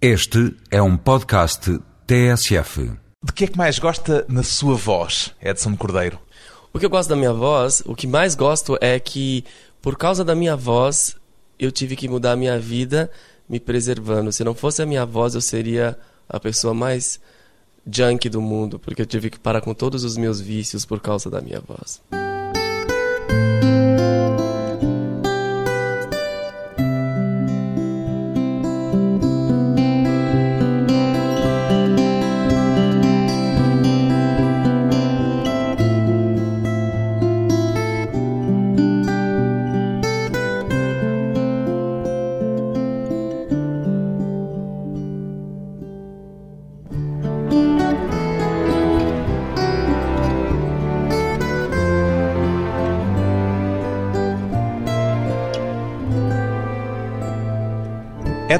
Este é um podcast TSF. De que é que mais gosta na sua voz, Edson Cordeiro? O que eu gosto da minha voz, o que mais gosto é que, por causa da minha voz, eu tive que mudar a minha vida me preservando. Se não fosse a minha voz, eu seria a pessoa mais junk do mundo, porque eu tive que parar com todos os meus vícios por causa da minha voz.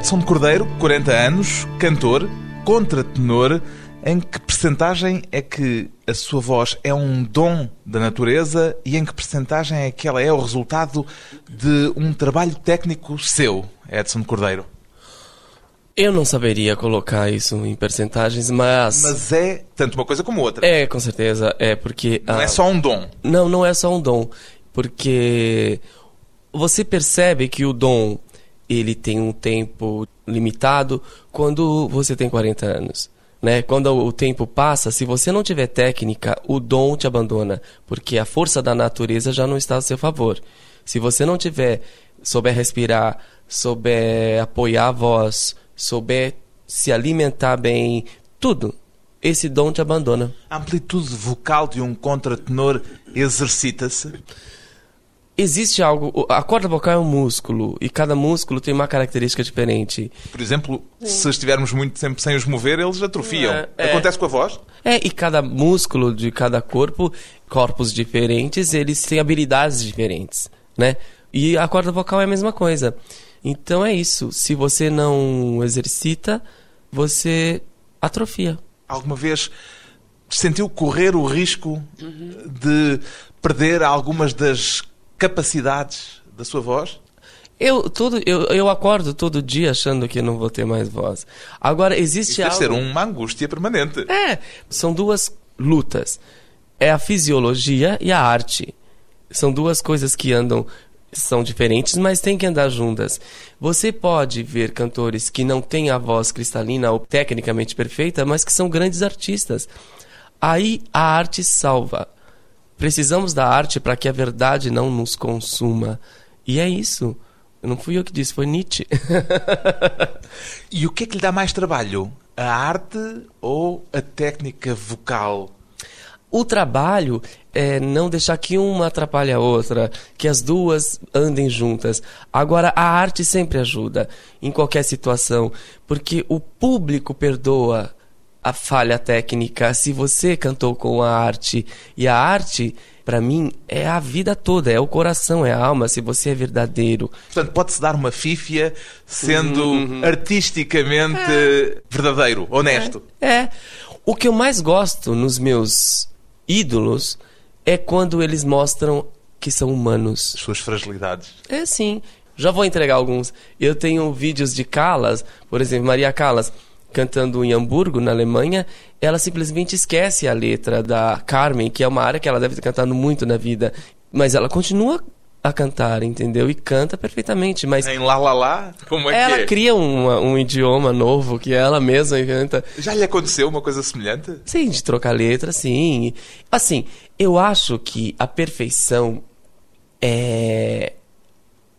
Edson Cordeiro, 40 anos, cantor, contratenor. Em que percentagem é que a sua voz é um dom da natureza e em que percentagem é que ela é o resultado de um trabalho técnico seu, Edson Cordeiro? Eu não saberia colocar isso em percentagens, mas. Mas é tanto uma coisa como outra. É, com certeza. É porque. Não é só um dom. Não, não é só um dom. Porque você percebe que o dom ele tem um tempo limitado quando você tem 40 anos. Né? Quando o tempo passa, se você não tiver técnica, o dom te abandona, porque a força da natureza já não está a seu favor. Se você não tiver, souber respirar, souber apoiar a voz, souber se alimentar bem, tudo, esse dom te abandona. A amplitude vocal de um contratenor exercita-se? Existe algo. A corda vocal é um músculo e cada músculo tem uma característica diferente. Por exemplo, se estivermos muito tempo sem os mover, eles atrofiam. É, é, Acontece com a voz? É, e cada músculo de cada corpo, corpos diferentes, eles têm habilidades diferentes, né? E a corda vocal é a mesma coisa. Então é isso. Se você não exercita, você atrofia. Alguma vez sentiu correr o risco uhum. de perder algumas das capacidades da sua voz? Eu, todo, eu, eu acordo todo dia achando que não vou ter mais voz. Agora, existe Isso algo... deve ser uma angústia permanente. É, são duas lutas. É a fisiologia e a arte. São duas coisas que andam são diferentes, mas têm que andar juntas. Você pode ver cantores que não têm a voz cristalina ou tecnicamente perfeita, mas que são grandes artistas. Aí a arte salva. Precisamos da arte para que a verdade não nos consuma. E é isso. Não fui eu que disse, foi Nietzsche. e o que é que lhe dá mais trabalho? A arte ou a técnica vocal? O trabalho é não deixar que uma atrapalhe a outra, que as duas andem juntas. Agora, a arte sempre ajuda, em qualquer situação, porque o público perdoa a falha técnica se você cantou com a arte. E a arte, para mim, é a vida toda, é o coração, é a alma, se você é verdadeiro. Portanto, pode-se dar uma fífia sendo uhum. artisticamente é. verdadeiro, honesto. É. é. O que eu mais gosto nos meus ídolos é quando eles mostram que são humanos. Suas fragilidades. É sim. Já vou entregar alguns. Eu tenho vídeos de Calas, por exemplo, Maria Calas cantando em Hamburgo, na Alemanha, ela simplesmente esquece a letra da Carmen, que é uma área que ela deve ter cantado muito na vida, mas ela continua a cantar, entendeu? E canta perfeitamente, mas... Em lá, lá, lá? Como é ela que é? cria um, um idioma novo que ela mesma canta. Já lhe aconteceu uma coisa semelhante? Sim, de trocar letra, sim. Assim, eu acho que a perfeição é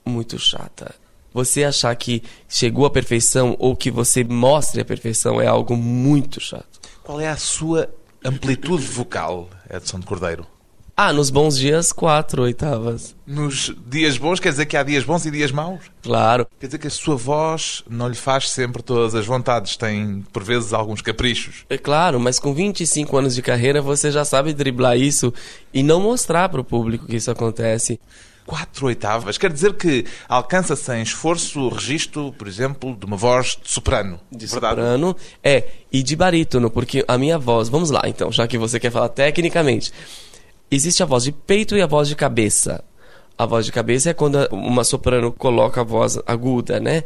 muito chata. Você achar que chegou à perfeição ou que você mostre a perfeição é algo muito chato. Qual é a sua amplitude vocal, Edson Cordeiro? Ah, nos bons dias, quatro oitavas. Nos dias bons, quer dizer que há dias bons e dias maus? Claro. Quer dizer que a sua voz não lhe faz sempre todas as vontades, tem por vezes alguns caprichos. É claro, mas com 25 anos de carreira você já sabe driblar isso e não mostrar para o público que isso acontece quatro oitavas. Quer dizer que alcança sem esforço o registro, por exemplo, de uma voz de soprano. De verdade? soprano, é. E de barítono, porque a minha voz... Vamos lá, então, já que você quer falar tecnicamente. Existe a voz de peito e a voz de cabeça. A voz de cabeça é quando uma soprano coloca a voz aguda, né?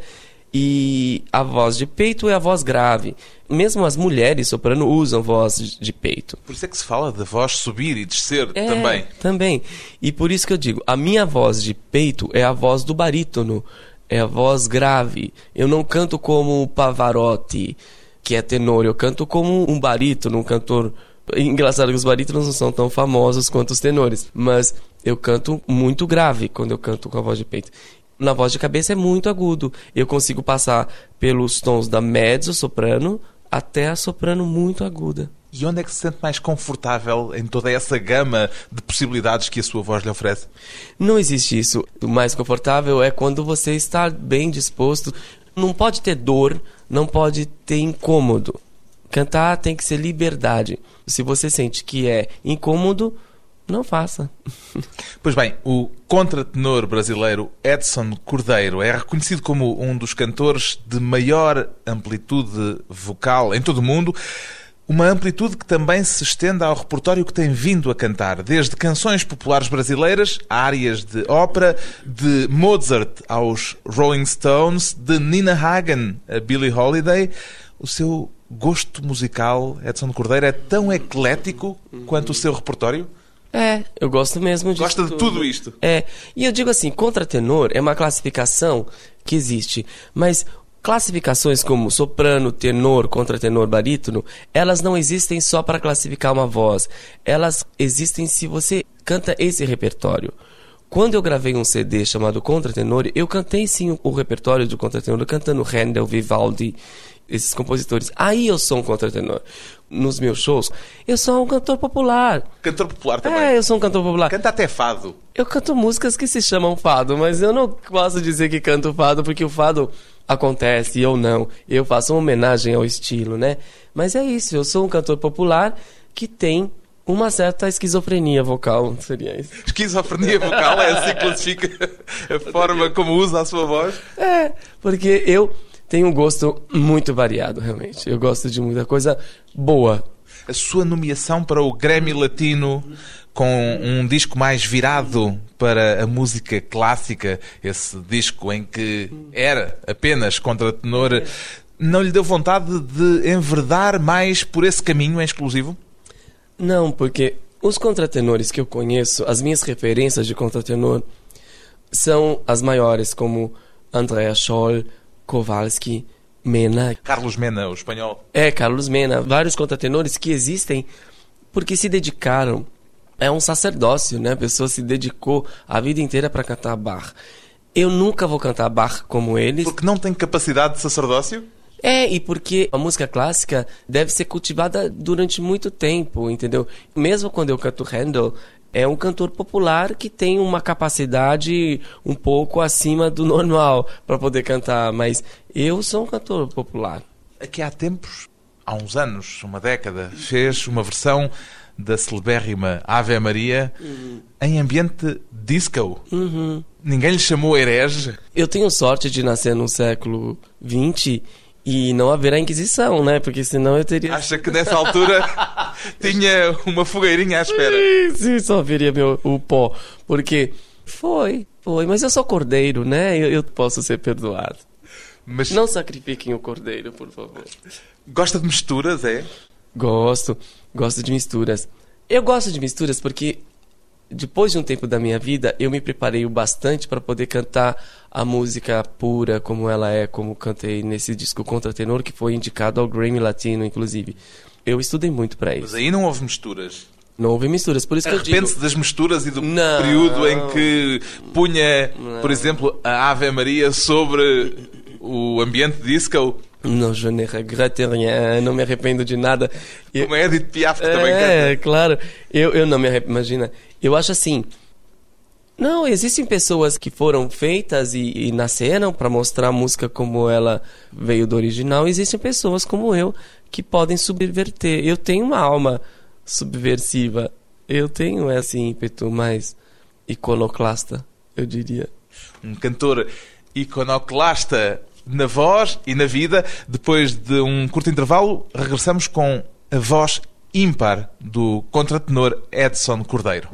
E a voz de peito é a voz grave. Mesmo as mulheres soprano usam voz de peito. Por isso é que se fala de voz subir e descer É, também. Também. E por isso que eu digo, a minha voz de peito é a voz do barítono, é a voz grave. Eu não canto como o Pavarotti, que é tenor, eu canto como um barítono, um cantor. Engraçado que os barítonos não são tão famosos quanto os tenores, mas eu canto muito grave quando eu canto com a voz de peito. Na voz de cabeça é muito agudo. Eu consigo passar pelos tons da mezzo soprano até a soprano muito aguda. E onde é que se sente mais confortável em toda essa gama de possibilidades que a sua voz lhe oferece? Não existe isso. O mais confortável é quando você está bem disposto. Não pode ter dor, não pode ter incômodo. Cantar tem que ser liberdade. Se você sente que é incômodo, não faça. Pois bem, o contratenor brasileiro Edson Cordeiro é reconhecido como um dos cantores de maior amplitude vocal em todo o mundo. Uma amplitude que também se estende ao repertório que tem vindo a cantar, desde canções populares brasileiras, áreas de ópera, de Mozart aos Rolling Stones, de Nina Hagen a Billie Holiday. O seu gosto musical, Edson Cordeiro, é tão eclético quanto o seu repertório? É, eu gosto mesmo disso. Gosta de tudo isto? É, e eu digo assim, contratenor é uma classificação que existe, mas classificações como soprano, tenor, contratenor, barítono, elas não existem só para classificar uma voz. Elas existem se você canta esse repertório. Quando eu gravei um CD chamado Contratenor, eu cantei sim o repertório do contratenor, cantando Handel, Vivaldi, esses compositores. Aí eu sou um contratenor. Nos meus shows, eu sou um cantor popular. Cantor popular também. É, eu sou um cantor popular. Canta até fado. Eu canto músicas que se chamam fado, mas eu não posso dizer que canto fado porque o fado acontece ou não. Eu faço uma homenagem ao estilo, né? Mas é isso, eu sou um cantor popular que tem uma certa esquizofrenia vocal, seria isso. Esquizofrenia vocal é assim que classifica a forma como usa a sua voz. É, porque eu tenho um gosto muito variado, realmente. Eu gosto de muita coisa boa. A sua nomeação para o Grammy Latino com um disco mais virado para a música clássica, esse disco em que era apenas contratenor, não lhe deu vontade de enverdar mais por esse caminho em exclusivo? Não, porque os contratenores que eu conheço, as minhas referências de contratenor, são as maiores, como Andrea Scholl, Kowalski, Mena. Carlos Mena, o espanhol. É, Carlos Mena. Vários contratenores que existem porque se dedicaram. É um sacerdócio, né? A pessoa se dedicou a vida inteira para cantar Bach. Eu nunca vou cantar Bach como eles. Porque não tem capacidade de sacerdócio? É, e porque a música clássica deve ser cultivada durante muito tempo, entendeu? Mesmo quando eu canto Handel, é um cantor popular que tem uma capacidade um pouco acima do normal para poder cantar, mas eu sou um cantor popular. Aqui há tempos, há uns anos, uma década, fez uma versão da celebérrima Ave Maria em ambiente disco. Ninguém lhe chamou herege. Eu tenho sorte de nascer no século XX e não haver a Inquisição, né? Porque senão eu teria. Acha que nessa altura tinha uma fogueirinha à espera? Sim, só viria meu, o pó. Porque foi, foi. Mas eu sou cordeiro, né? Eu, eu posso ser perdoado. Mas Não sacrifiquem o cordeiro, por favor. gosta de misturas, é? Gosto, gosto de misturas. Eu gosto de misturas porque depois de um tempo da minha vida, eu me preparei o bastante para poder cantar a música pura como ela é, como cantei nesse disco Contratenor, que foi indicado ao Grammy Latino, inclusive. Eu estudei muito para Mas isso. aí não houve misturas. Não houve misturas, por isso que eu digo... Arrepende-se das misturas e do Não. período em que punha, por exemplo, a Ave Maria sobre o ambiente disco, Não, je ne regrette rien, não me arrependo de nada. Como a Edith Piaf que também É, canta. claro. Eu, eu não me arrependo, imagina. Eu acho assim. Não, existem pessoas que foram feitas e, e nasceram para mostrar a música como ela veio do original. Existem pessoas como eu que podem subverter. Eu tenho uma alma subversiva. Eu tenho esse ímpeto mais iconoclasta, eu diria. Um cantor iconoclasta na voz e na vida. Depois de um curto intervalo, regressamos com a voz ímpar do contratenor Edson Cordeiro.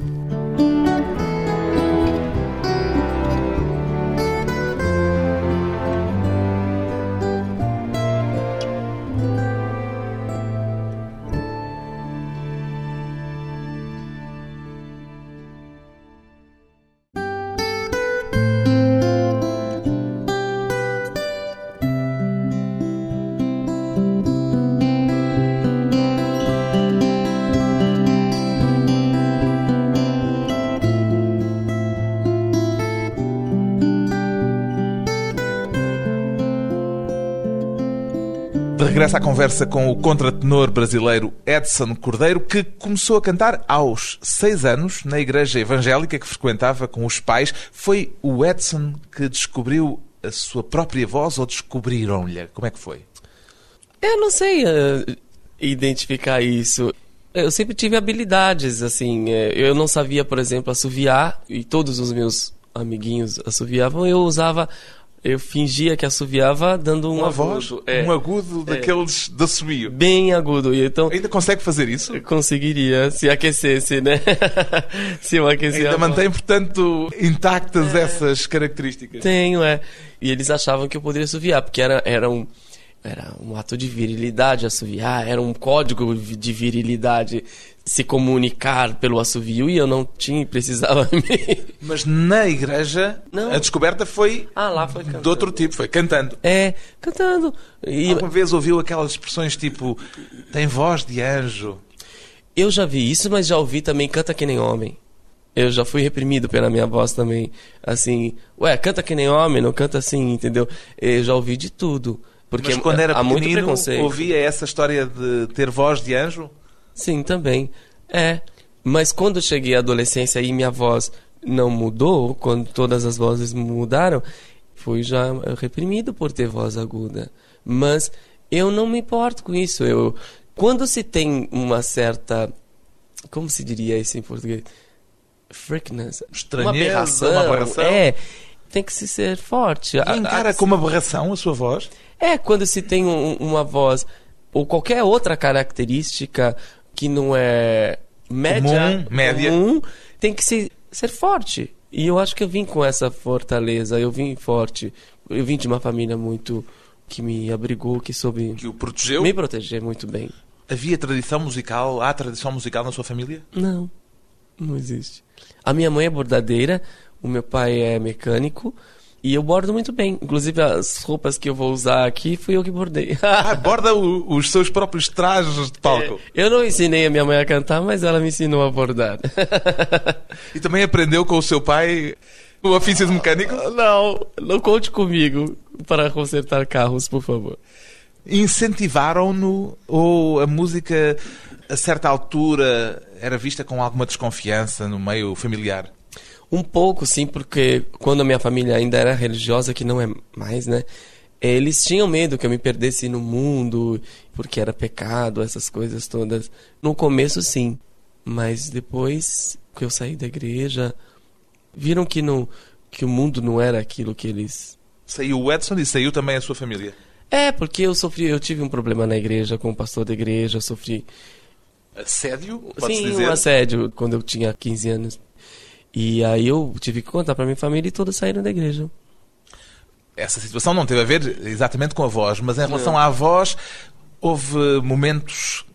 À conversa com o contratenor brasileiro Edson Cordeiro, que começou a cantar aos seis anos na igreja evangélica que frequentava com os pais. Foi o Edson que descobriu a sua própria voz ou descobriram-lhe? Como é que foi? Eu não sei uh, identificar isso. Eu sempre tive habilidades, assim. eh, Eu não sabia, por exemplo, assoviar, e todos os meus amiguinhos assoviavam. Eu usava, eu fingia que assoviava dando um agudo, voz, é, um agudo daqueles de assobio. bem agudo. E então Ainda consegue fazer isso? conseguiria se aquecesse, né? se eu aquecer Ainda mantém, portanto, intactas essas características. Tenho, é. E eles achavam que eu poderia assoviar, porque era, era um. Era um ato de virilidade assoviar, era um código de virilidade se comunicar pelo assovio e eu não tinha, precisava me. Mas na igreja, Não. a descoberta foi Ah, lá foi cantando. de outro tipo, foi cantando. É, cantando. E Alguma vez ouviu aquelas expressões tipo tem voz de anjo? eu já vi isso, mas já ouvi também canta que nem homem. Eu já fui reprimido pela minha voz também. Assim, ué, canta que nem homem, não canta assim, entendeu? Eu já ouvi de tudo. Porque Mas quando era há muito preconceito. ouvia essa história de ter voz de anjo? Sim, também. É. Mas quando cheguei à adolescência e minha voz não mudou, quando todas as vozes mudaram, fui já reprimido por ter voz aguda. Mas eu não me importo com isso. Eu, quando se tem uma certa. Como se diria isso em português? Freakness. Estranheza, uma aberração. uma aberração. É. Tem que se ser forte. E encara a- como aberração a sua voz? é, quando se tem um- uma voz ou qualquer outra característica que não é média, Comum, média. comum, tem que ser, ser forte. E eu acho que eu vim com essa fortaleza, eu vim forte. Eu vim de uma família muito que me abrigou, que soube Que o protegeu? me proteger muito bem. Havia tradição musical? Há tradição musical na sua família? Não, não existe. A minha mãe é bordadeira, o meu pai é mecânico e eu bordo muito bem. Inclusive as roupas que eu vou usar aqui fui eu que bordei. Ah, borda o- os seus próprios trajes de palco. É, Eu não ensinei a minha mãe a cantar, mas ela me ensinou a bordar. E também aprendeu com o seu pai o ofício de mecânico? não, não conte comigo para consertar carros, por favor. Incentivaram-no ou a música a certa altura era vista com alguma desconfiança no meio familiar? Um pouco, sim, porque quando a minha família ainda era religiosa, que não é mais, né? Eles tinham medo que eu me perdesse no mundo, porque era pecado, essas coisas todas. No começo, sim. Mas depois que eu saí da igreja, viram que, não, que o mundo não era aquilo que eles Saiu o Edson e saiu também a sua família. É, porque eu sofri, eu tive um problema na igreja com o pastor da igreja, eu sofri Assédio, sim, dizer? um assédio quando eu tinha 15 anos. E aí eu tive que contar pra minha família e todos saíram da igreja. Essa situação não teve a ver exatamente com a voz, mas em relação Não. à voz, houve momentos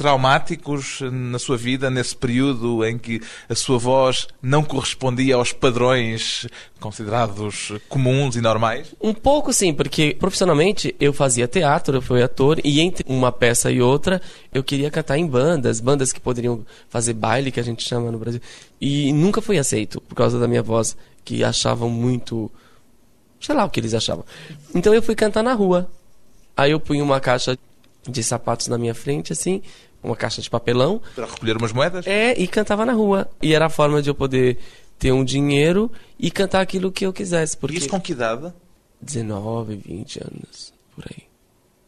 traumáticos na sua vida, nesse período em que a sua voz não correspondia aos padrões considerados comuns e normais? Um pouco sim, porque profissionalmente eu fazia teatro, eu fui ator, e entre uma peça e outra eu queria cantar em bandas, bandas que poderiam fazer baile, que a gente chama no Brasil. E nunca fui aceito por causa da minha voz, que achavam muito. sei lá o que eles achavam. Então eu fui cantar na rua. Aí eu punha uma caixa de sapatos na minha frente, assim, uma caixa de papelão, Para recolher umas moedas? é, e cantava na rua. E era a forma de eu poder ter um dinheiro e cantar aquilo que eu quisesse. Porque E isso com que idade? 19, 20 anos, por aí.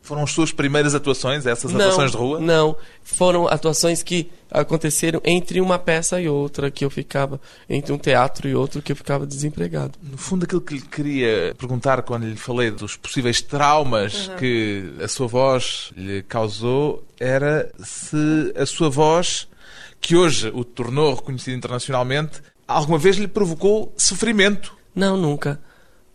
Foram as suas primeiras atuações, essas atuações de rua? Não, foram atuações que aconteceram entre uma peça e outra, que eu ficava, entre um teatro e outro, que eu ficava desempregado. No fundo, aquilo que lhe queria perguntar quando lhe falei dos possíveis traumas que a sua voz lhe causou era se a sua voz, que hoje o tornou reconhecido internacionalmente, alguma vez lhe provocou sofrimento. Não, nunca.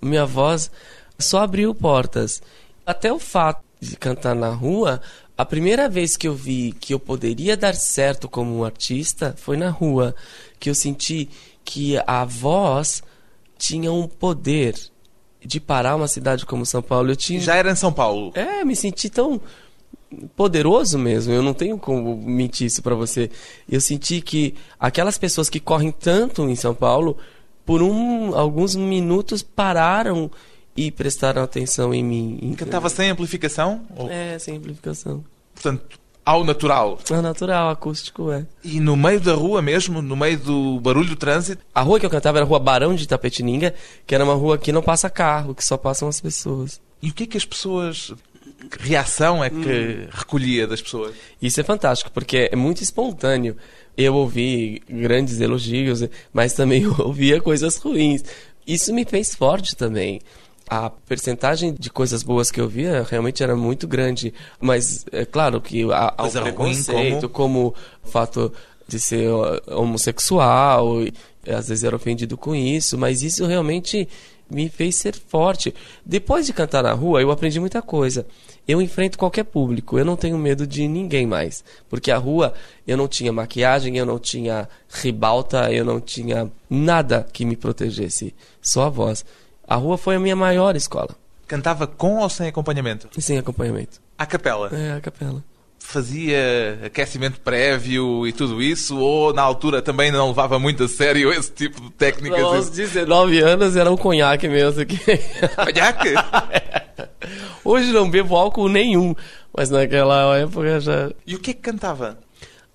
Minha voz só abriu portas. Até o fato de cantar na rua, a primeira vez que eu vi que eu poderia dar certo como um artista foi na rua. Que eu senti que a voz tinha um poder de parar uma cidade como São Paulo. Eu tinha. Já era em São Paulo. É, me senti tão poderoso mesmo. Eu não tenho como mentir isso pra você. Eu senti que aquelas pessoas que correm tanto em São Paulo, por um, alguns minutos pararam e prestaram atenção em mim. Cantava sem amplificação? Ou, É, sem amplificação. portanto, ao natural. É natural, acústico, é. E no meio da rua mesmo, no meio do barulho do trânsito, A rua que eu cantava era a rua Barão de Itapetininga, que era uma rua que não passa carro, que só passam as pessoas. e o que é que as pessoas. Que reação é que recolhia das pessoas? Isso é fantástico, porque é muito espontâneo. Eu ouvi grandes elogios, mas também ouvia coisas ruins. Isso me fez forte também. A percentagem de coisas boas que eu via realmente era muito grande. Mas é claro que há, há um preconceito, como... o fato de ser homossexual, e, às vezes era ofendido com isso, mas isso realmente me fez ser forte. Depois de cantar na rua, eu aprendi muita coisa. Eu enfrento qualquer público, eu não tenho medo de ninguém mais. Porque a rua, eu não tinha maquiagem, eu não tinha ribalta, eu não tinha nada que me protegesse, só a voz. A rua foi a minha maior escola, Cantava com ou sem acompanhamento? sem acompanhamento. À capela? É, a capela. Fazia aquecimento prévio e tudo isso? Ou na altura também não levava muito a sério esse tipo de técnicas? Aos 19 anos era um conhaque mesmo. Que... Conhaque? Hoje não bebo álcool nenhum, mas naquela época já. E o que é que cantava?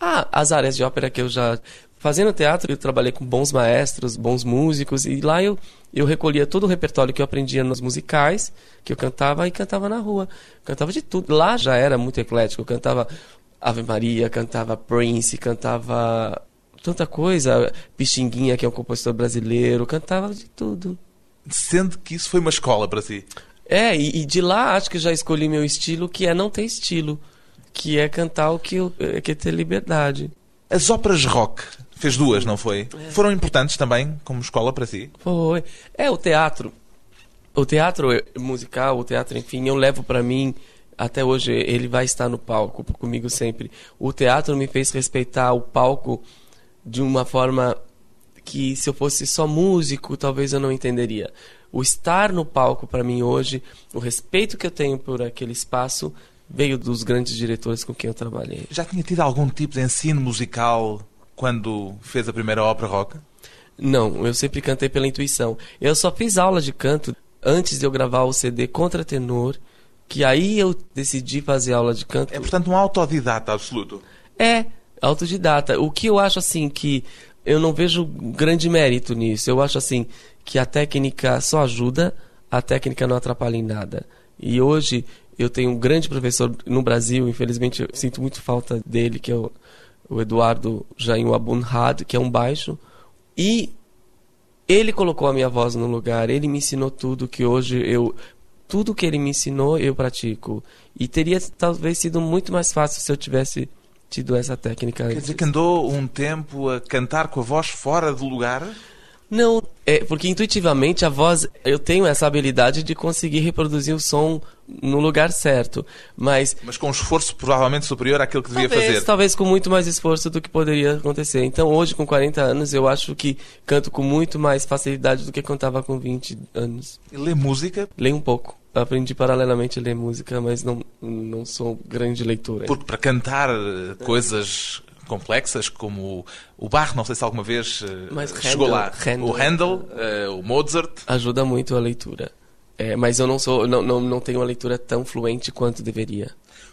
Ah, as áreas de ópera que eu já. Fazendo teatro, eu trabalhei com bons maestros, bons músicos, e lá eu, eu recolhia todo o repertório que eu aprendia nos musicais, que eu cantava, e cantava na rua. Cantava de tudo. Lá já era muito eclético. Eu cantava Ave Maria, cantava Prince, cantava tanta coisa. Pixinguinha, que é um compositor brasileiro, cantava de tudo. Sendo que isso foi uma escola para si. É, e, e de lá acho que já escolhi meu estilo, que é não ter estilo. Que é cantar o que eu. é, que é ter liberdade. As óperas rock, fez duas, não foi? Foram importantes também como escola para si? Foi. É, o teatro. O teatro musical, o teatro, enfim, eu levo pra mim. Até hoje ele vai estar no palco comigo sempre. O teatro me fez respeitar o palco de uma forma que se eu fosse só músico, talvez eu não entenderia. O estar no palco para mim hoje, o respeito que eu tenho por aquele espaço, veio dos grandes diretores com quem eu trabalhei. Já tinha tido algum tipo de ensino musical quando fez a primeira ópera rock? Não, eu sempre cantei pela intuição. Eu só fiz aula de canto antes de eu gravar o CD Contra Tenor, que aí eu decidi fazer aula de canto. É, portanto, um autodidata absoluto. É, autodidata. O que eu acho assim que eu não vejo grande mérito nisso. Eu acho assim que a técnica só ajuda, a técnica não atrapalha em nada. E hoje eu tenho um grande professor no Brasil, infelizmente eu sinto muito falta dele, que é o, o Eduardo Jaim Abunhad, que é um baixo. E ele colocou a minha voz no lugar, ele me ensinou tudo que hoje eu tudo que ele me ensinou eu pratico. E teria talvez sido muito mais fácil se eu tivesse tido essa técnica Quer antes. dizer que andou um tempo a cantar com a voz fora do lugar? Não, é porque intuitivamente a voz, eu tenho essa habilidade de conseguir reproduzir o som no lugar certo, mas Mas com um esforço provavelmente superior àquele que devia talvez, fazer. talvez com muito mais esforço do que poderia acontecer. Então hoje com 40 anos eu acho que canto com muito mais facilidade do que cantava com 20 anos. E ler música, Leio um pouco. Aprendi paralelamente a ler música, mas não, não sou grande leitor. porque para cantar eh, coisas complexas como o Bach, não sei se alguma vez eh, Mas chegou Handel- lá. Handel- O Handel, eh, o Mozart. Ajuda muito a leitura. É, mas eu não sou, não, não, não tenho uma leitura tão fluente quanto deveria.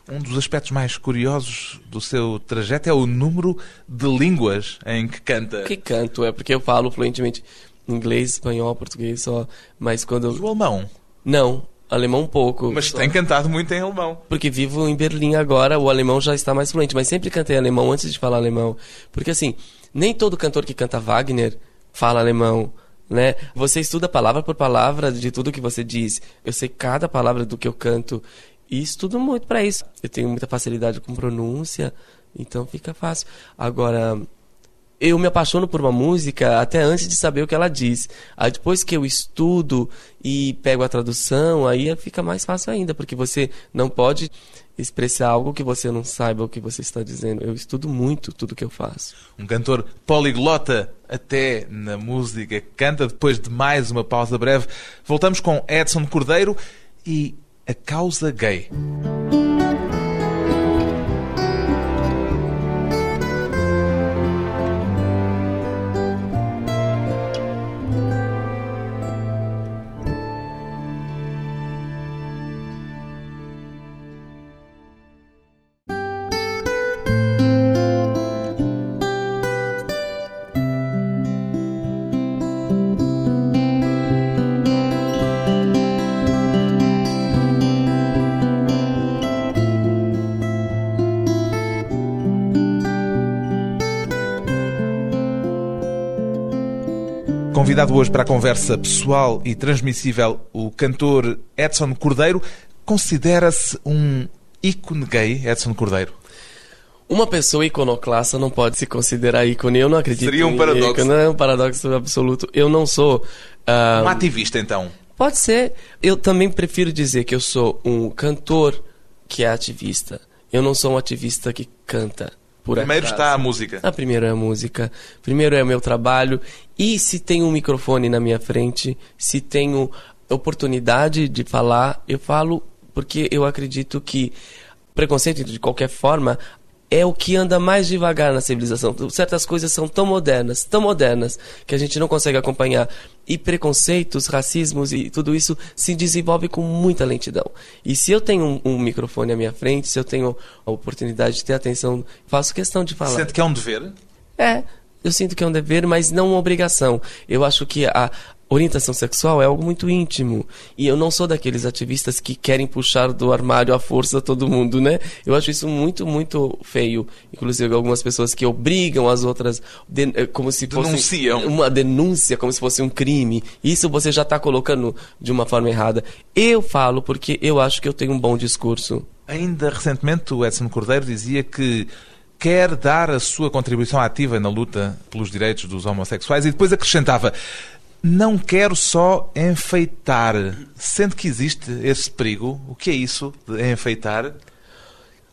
Um dos aspectos mais curiosos do seu trajeto é o número de línguas em que canta. Que canto é porque eu falo fluentemente inglês, espanhol, português só, mas quando E eu... o alemão. não, alemão um pouco. Mas só. tem cantado muito em alemão. Porque vivo em Berlim agora, o alemão já está mais fluente, mas sempre cantei alemão antes de falar alemão. Porque assim, nem todo cantor que canta Wagner fala alemão, né? Você estuda palavra por palavra de tudo que você diz. Eu sei cada palavra do que eu canto e estudo muito para isso. Eu tenho muita facilidade com pronúncia, então fica fácil. Agora, eu me apaixono por uma música até antes de saber o que ela diz. Aí depois que eu estudo e pego a tradução, aí fica mais fácil ainda, porque você não pode expressar algo que você não saiba o que você está dizendo. Eu estudo muito tudo que eu faço. Um cantor poliglota até na música canta. Depois de mais uma pausa breve, voltamos com Edson Cordeiro e a causa gay. Convidado hoje para a conversa pessoal e transmissível, o cantor Edson Cordeiro. Considera-se um ícone gay, Edson Cordeiro? Uma pessoa iconoclasta não pode se considerar ícone. Eu não acredito Seria um paradoxo. ícone. É um paradoxo absoluto. Eu não sou. ah, Um ativista, então. Pode ser. Eu também prefiro dizer que eu sou um cantor que é ativista. Eu não sou um ativista que canta. Por Primeiro acaso. está a música. Ah, primeiro é a música, primeiro é o meu trabalho. E se tem um microfone na minha frente, se tenho oportunidade de falar, eu falo porque eu acredito que preconceito, de qualquer forma, é o que anda mais devagar na civilização. Certas coisas são tão modernas, tão modernas, que a gente não consegue acompanhar. E preconceitos, racismos e tudo isso se desenvolve com muita lentidão. E se eu tenho um, um microfone à minha frente, se eu tenho a oportunidade de ter atenção, faço questão de falar. Sente que é um dever? É, eu sinto que é um dever, mas não uma obrigação. Eu acho que a orientação sexual é algo muito íntimo. E eu não sou daqueles ativistas que querem puxar do armário à força todo mundo, né? Eu acho isso muito, muito feio. Inclusive, algumas pessoas que obrigam as outras, eh, como se fosse Denunciam. uma denúncia, como se fosse um crime. Isso você já está colocando de uma forma errada. Eu falo porque eu acho que eu tenho um bom discurso. Ainda recentemente, o Edson Cordeiro dizia que quer dar a sua contribuição ativa na luta pelos direitos dos homossexuais e depois acrescentava: Não quero só enfeitar. Sente que existe esse perigo? O que é isso de enfeitar?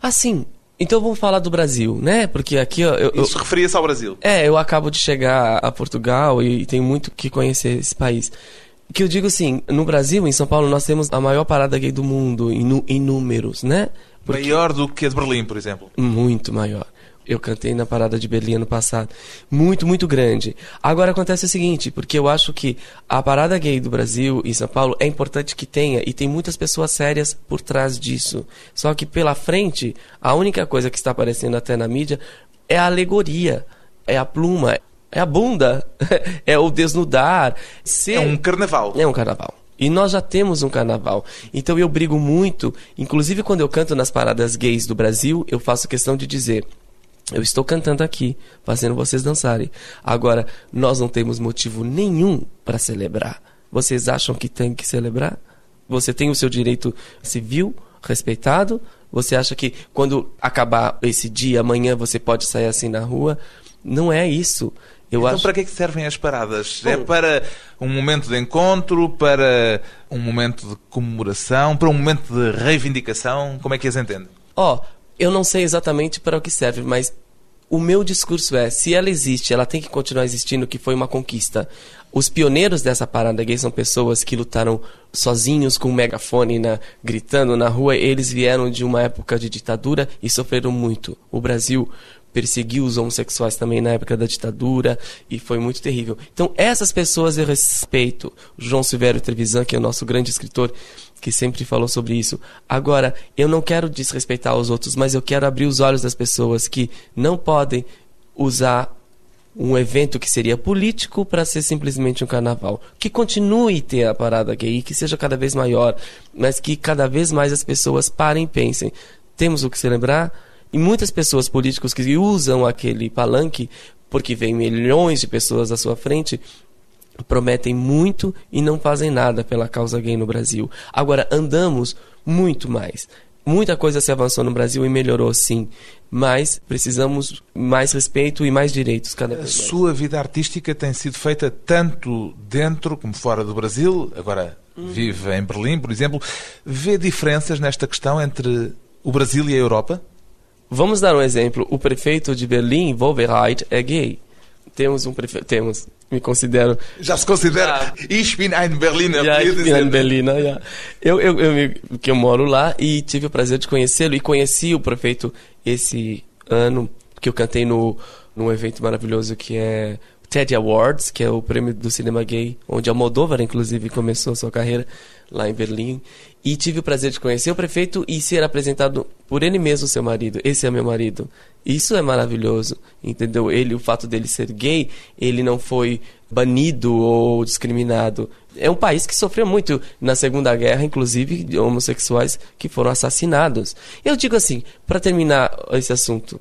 Assim, então vamos falar do Brasil, né? Porque aqui ó, eu, eu- Isso referia-se ao Brasil. É, eu acabo de chegar a Portugal e tenho muito que conhecer esse país. Que eu digo assim, no Brasil, em São Paulo, nós temos a maior parada gay do mundo, em, em números, né? Porque- Maior do que a de Berlim, por exemplo. Muito maior. Eu cantei na parada de Berlim ano passado. Muito, muito grande. Agora acontece o seguinte, porque eu acho que a parada gay do Brasil e São Paulo é importante que tenha, e tem muitas pessoas sérias por trás disso. Só que pela frente, a única coisa que está aparecendo até na mídia é a alegoria, é a pluma, é a bunda, é o desnudar. Ser... É um carnaval. É um carnaval. E nós já temos um carnaval. Então eu brigo muito, inclusive quando eu canto nas paradas gays do Brasil, eu faço questão de dizer. Eu estou cantando aqui, fazendo vocês dançarem. Agora, nós não temos motivo nenhum para celebrar. Vocês acham que tem que celebrar? Você tem o seu direito civil respeitado? Você acha que quando acabar esse dia, amanhã você pode sair assim na rua? Não é isso. Eu então, acho para que é que servem as paradas? É Bom. para um momento de encontro, para um momento de comemoração, para um momento de reivindicação? Como é que as entende? Ó, eu não sei exatamente para o que serve, mas o meu discurso é: se ela existe, ela tem que continuar existindo, que foi uma conquista. Os pioneiros dessa parada gay são pessoas que lutaram sozinhos com um megafone na, gritando na rua. Eles vieram de uma época de ditadura e sofreram muito. O Brasil perseguiu os homossexuais também na época da ditadura e foi muito terrível. Então, essas pessoas eu respeito. João Silvério Trevisan, que é o nosso grande escritor, que sempre falou sobre isso. Agora, eu não quero desrespeitar os outros, mas eu quero abrir os olhos das pessoas que não podem usar um evento que seria político para ser simplesmente um carnaval. Que continue ter a parada gay, que seja cada vez maior, mas que cada vez mais as pessoas parem e pensem. Temos o que celebrar? E muitas pessoas políticos que usam aquele palanque, porque vem milhões de pessoas à sua frente, prometem muito e não fazem nada pela causa gay no Brasil. Agora, andamos muito mais. Muita coisa se avançou no Brasil e melhorou sim, mas precisamos mais respeito e mais direitos cada A vez mais. sua vida artística tem sido feita tanto dentro como fora do Brasil. Agora Hum. vive em Berlim, por exemplo. Vê diferenças nesta questão entre o Brasil e a Europa? Vamos dar um exemplo. O prefeito de Berlim, Wolverheit, é gay. Temos um prefeito, temos, me considero Já se considera Ah. Ich bin ein Berliner. Podia ich bin ein Berliner, ja. Eu, eu, eu, que eu moro lá e tive o prazer de conhecê-lo e conheci o prefeito esse ano que eu cantei no num evento maravilhoso que é o TED Awards, que é o prêmio do cinema gay, onde Almodóvar inclusive começou a sua carreira lá em Berlim. E tive o prazer de conhecer o prefeito e ser apresentado por ele mesmo, seu marido. Esse é meu marido. Isso é maravilhoso, entendeu? Ele, o fato dele ser gay, ele não foi banido ou discriminado. É um país que sofreu muito na Segunda Guerra, inclusive homossexuais que foram assassinados. Eu digo assim, para terminar esse assunto,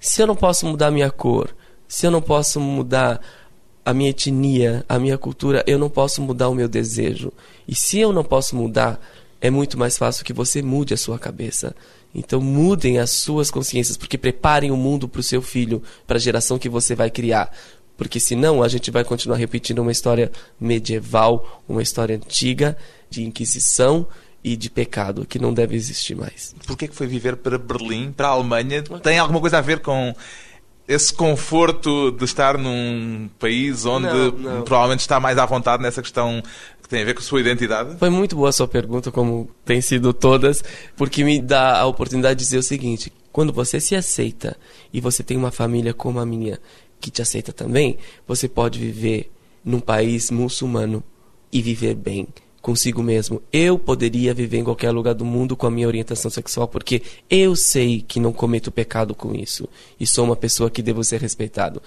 se eu não posso mudar minha cor, se eu não posso mudar a minha etnia, a minha cultura, eu não posso mudar o meu desejo. E se eu não posso mudar, é muito mais fácil que você mude a sua cabeça. Então mudem as suas consciências, porque preparem o mundo para o seu filho, para a geração que você vai criar. Porque senão a gente vai continuar repetindo uma história medieval, uma história antiga de inquisição e de pecado que não deve existir mais. Por que foi viver para Berlim, para a Alemanha? Tem alguma coisa a ver com esse conforto de estar num país onde Não, não. provavelmente está mais à vontade nessa questão que tem a ver com a sua identidade? Foi muito boa a sua pergunta, como tem sido todas, porque me dá a oportunidade de dizer o seguinte: quando você se aceita e você tem uma família como a minha que te aceita também, você pode viver num país muçulmano e viver bem consigo mesmo. Eu poderia viver em qualquer lugar do mundo com a minha orientação sexual porque eu sei que não cometo pecado com isso e sou uma pessoa que devo ser respeitado.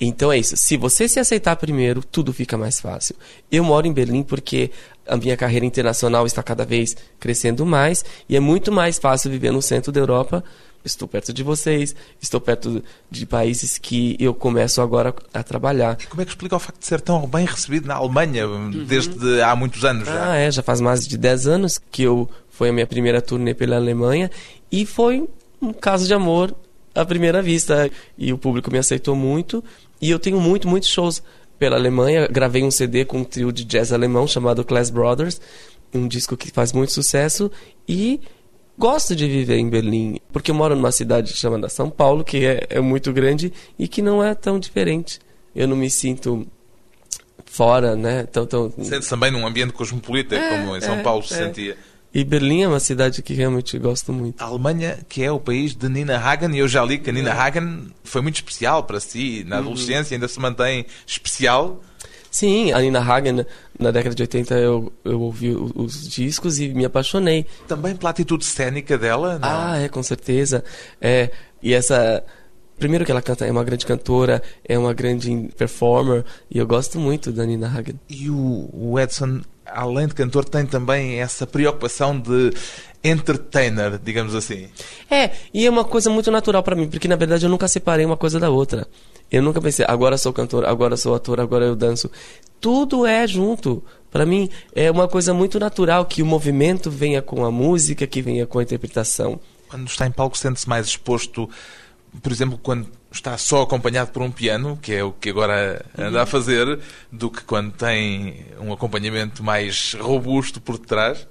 Então é isso. Se você se aceitar primeiro, tudo fica mais fácil. Eu moro em Berlim porque a minha carreira internacional está cada vez crescendo mais e é muito mais fácil viver no centro da Europa. Estou perto de vocês, estou perto de países que eu começo agora a trabalhar. Como é que explica o facto de ser tão bem recebido na Alemanha desde há muitos anos já? Ah, é, já faz mais de 10 anos que eu foi a minha primeira turnê pela Alemanha e foi um caso de amor à primeira vista e o público me aceitou muito e eu tenho muito, muitos shows pela Alemanha. Gravei um CD com um trio de jazz alemão chamado Class Brothers, um disco que faz muito sucesso e gosto de viver em Berlim, porque eu moro numa cidade chamada São Paulo, que é, é muito grande e que não é tão diferente. Eu não me sinto fora, né? Tão, tão... Sente-se também num ambiente cosmopolita, É, como em São é, Paulo se é. sentia. E Berlim é uma cidade que realmente gosto muito. A Alemanha, que é o país de Nina Hagen, e eu já li que a Nina Hagen foi muito especial para si, na adolescência, ainda se mantém especial. Sim, a Nina Hagen, na década de 80 eu, eu ouvi os discos e me apaixonei. Também pela atitude cénica dela, não? Ah, é, com certeza. É, e essa. Primeiro que ela canta, é uma grande cantora, é uma grande performer, e eu gosto muito da Nina Hagen. E o, o Edson, além de cantor, tem também essa preocupação de entertainer, digamos assim. É, e é uma coisa muito natural pra mim, porque na verdade eu nunca separei uma coisa da outra. Eu nunca pensei, agora sou cantor, agora sou ator, agora eu danço. Tudo é junto. Pra mim é uma coisa muito natural que o movimento venha com a música, que venha com a interpretação. Quando está em palco, sente-se mais exposto, por exemplo, quando está só acompanhado por um piano, que é o que agora anda a fazer, do que quando tem um acompanhamento mais robusto por detrás.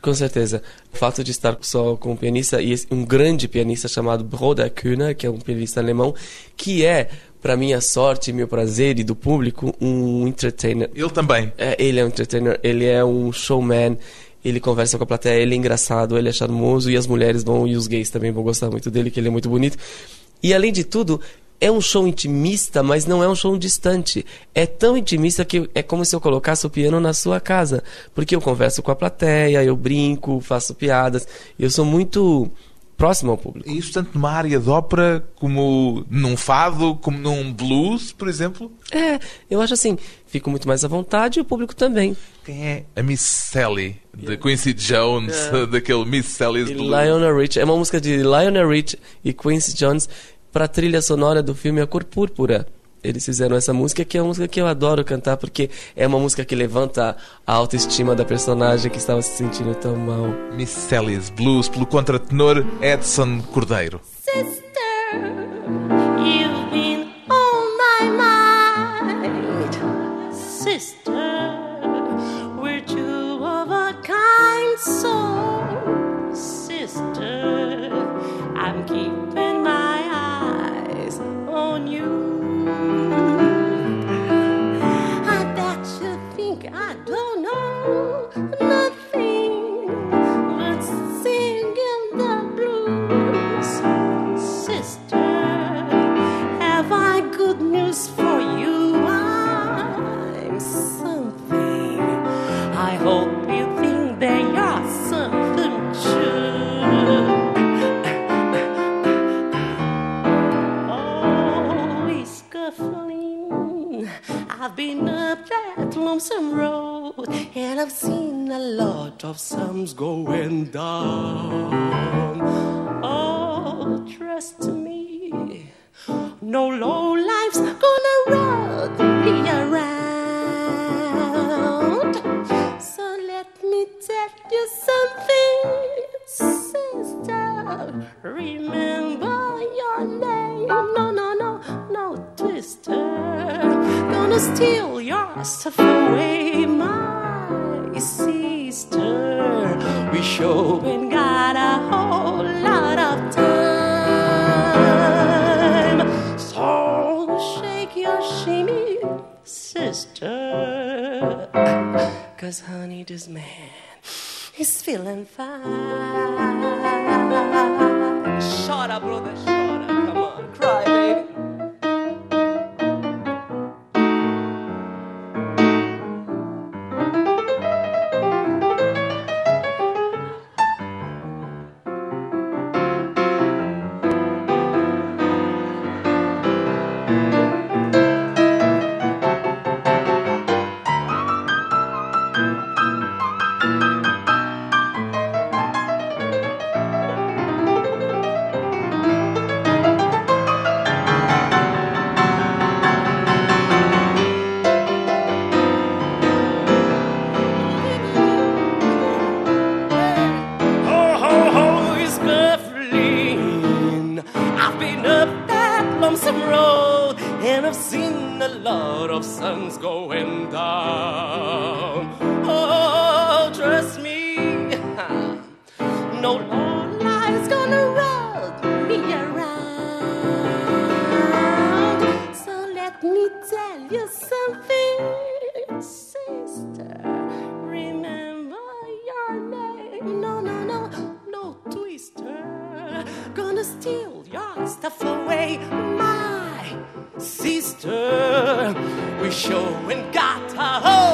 Com certeza. O fato de estar só com um pianista, e um grande pianista chamado Broder Kühner, que é um pianista alemão, que é, para minha sorte, meu prazer e do público, um entertainer. Ele também. É, ele é um entertainer, ele é um showman, ele conversa com a plateia, ele é engraçado, ele é charmoso, e as mulheres vão, e os gays também vão gostar muito dele, que ele é muito bonito. E além de tudo, é um show intimista, mas não é um show distante. É tão intimista que é como se eu colocasse o piano na sua casa. Porque eu converso com a plateia, eu brinco, faço piadas. Eu sou muito próximo ao público. E isso tanto numa área de ópera, como num fado, como num blues, por exemplo. É, eu acho assim, fico muito mais à vontade e o público também. Quem é a Miss Sally, de Quincy Jones, daquele Miss Sally's E Blues? Lionel Rich, é uma música de Lionel Rich e Quincy Jones para a trilha sonora do filme A Cor Púrpura. Eles fizeram essa música que é uma música que eu adoro cantar porque é uma música que levanta a autoestima da personagem que estava se sentindo tão mal. Miss Sally's Blues, pelo contratenor Edson Cordeiro. Sister, I've been up that lonesome road and I've seen a lot of sums going down. Oh, trust me, no low life's gonna run me around. So let me tell you something, sister. Remember. Steal your stuff away, my sister. We sure ain't got a whole lot of time. So shake your shimmy, sister. Cause honey, this man is feeling fine. Shut up, brother, We show and got a oh, hope.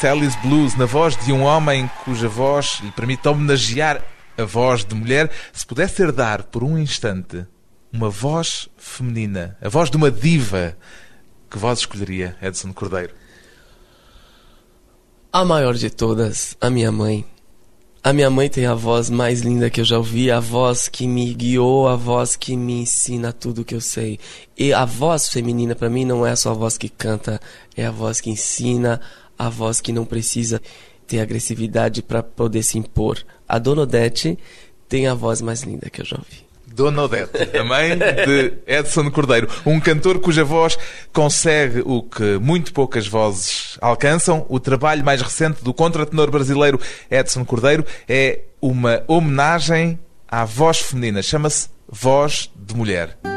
Sally's Blues, na voz de um homem cuja voz lhe permite homenagear a voz de mulher. Se pudesse herdar por um instante uma voz feminina, a voz de uma diva, que voz escolheria, Edson Cordeiro? A maior de todas, a minha mãe. A minha mãe tem a voz mais linda que eu já ouvi, a voz que me guiou, a voz que me ensina tudo que eu sei. E a voz feminina para mim não é só a voz que canta, é a voz que ensina, a voz que não precisa ter agressividade para poder se impor. A Dona Odete tem a voz mais linda que eu já ouvi. Dona Odete, a mãe de Edson Cordeiro, um cantor cuja voz consegue o que muito poucas vozes alcançam. O trabalho mais recente do contratenor brasileiro Edson Cordeiro é uma homenagem à voz feminina. Chama-se Voz de Mulher.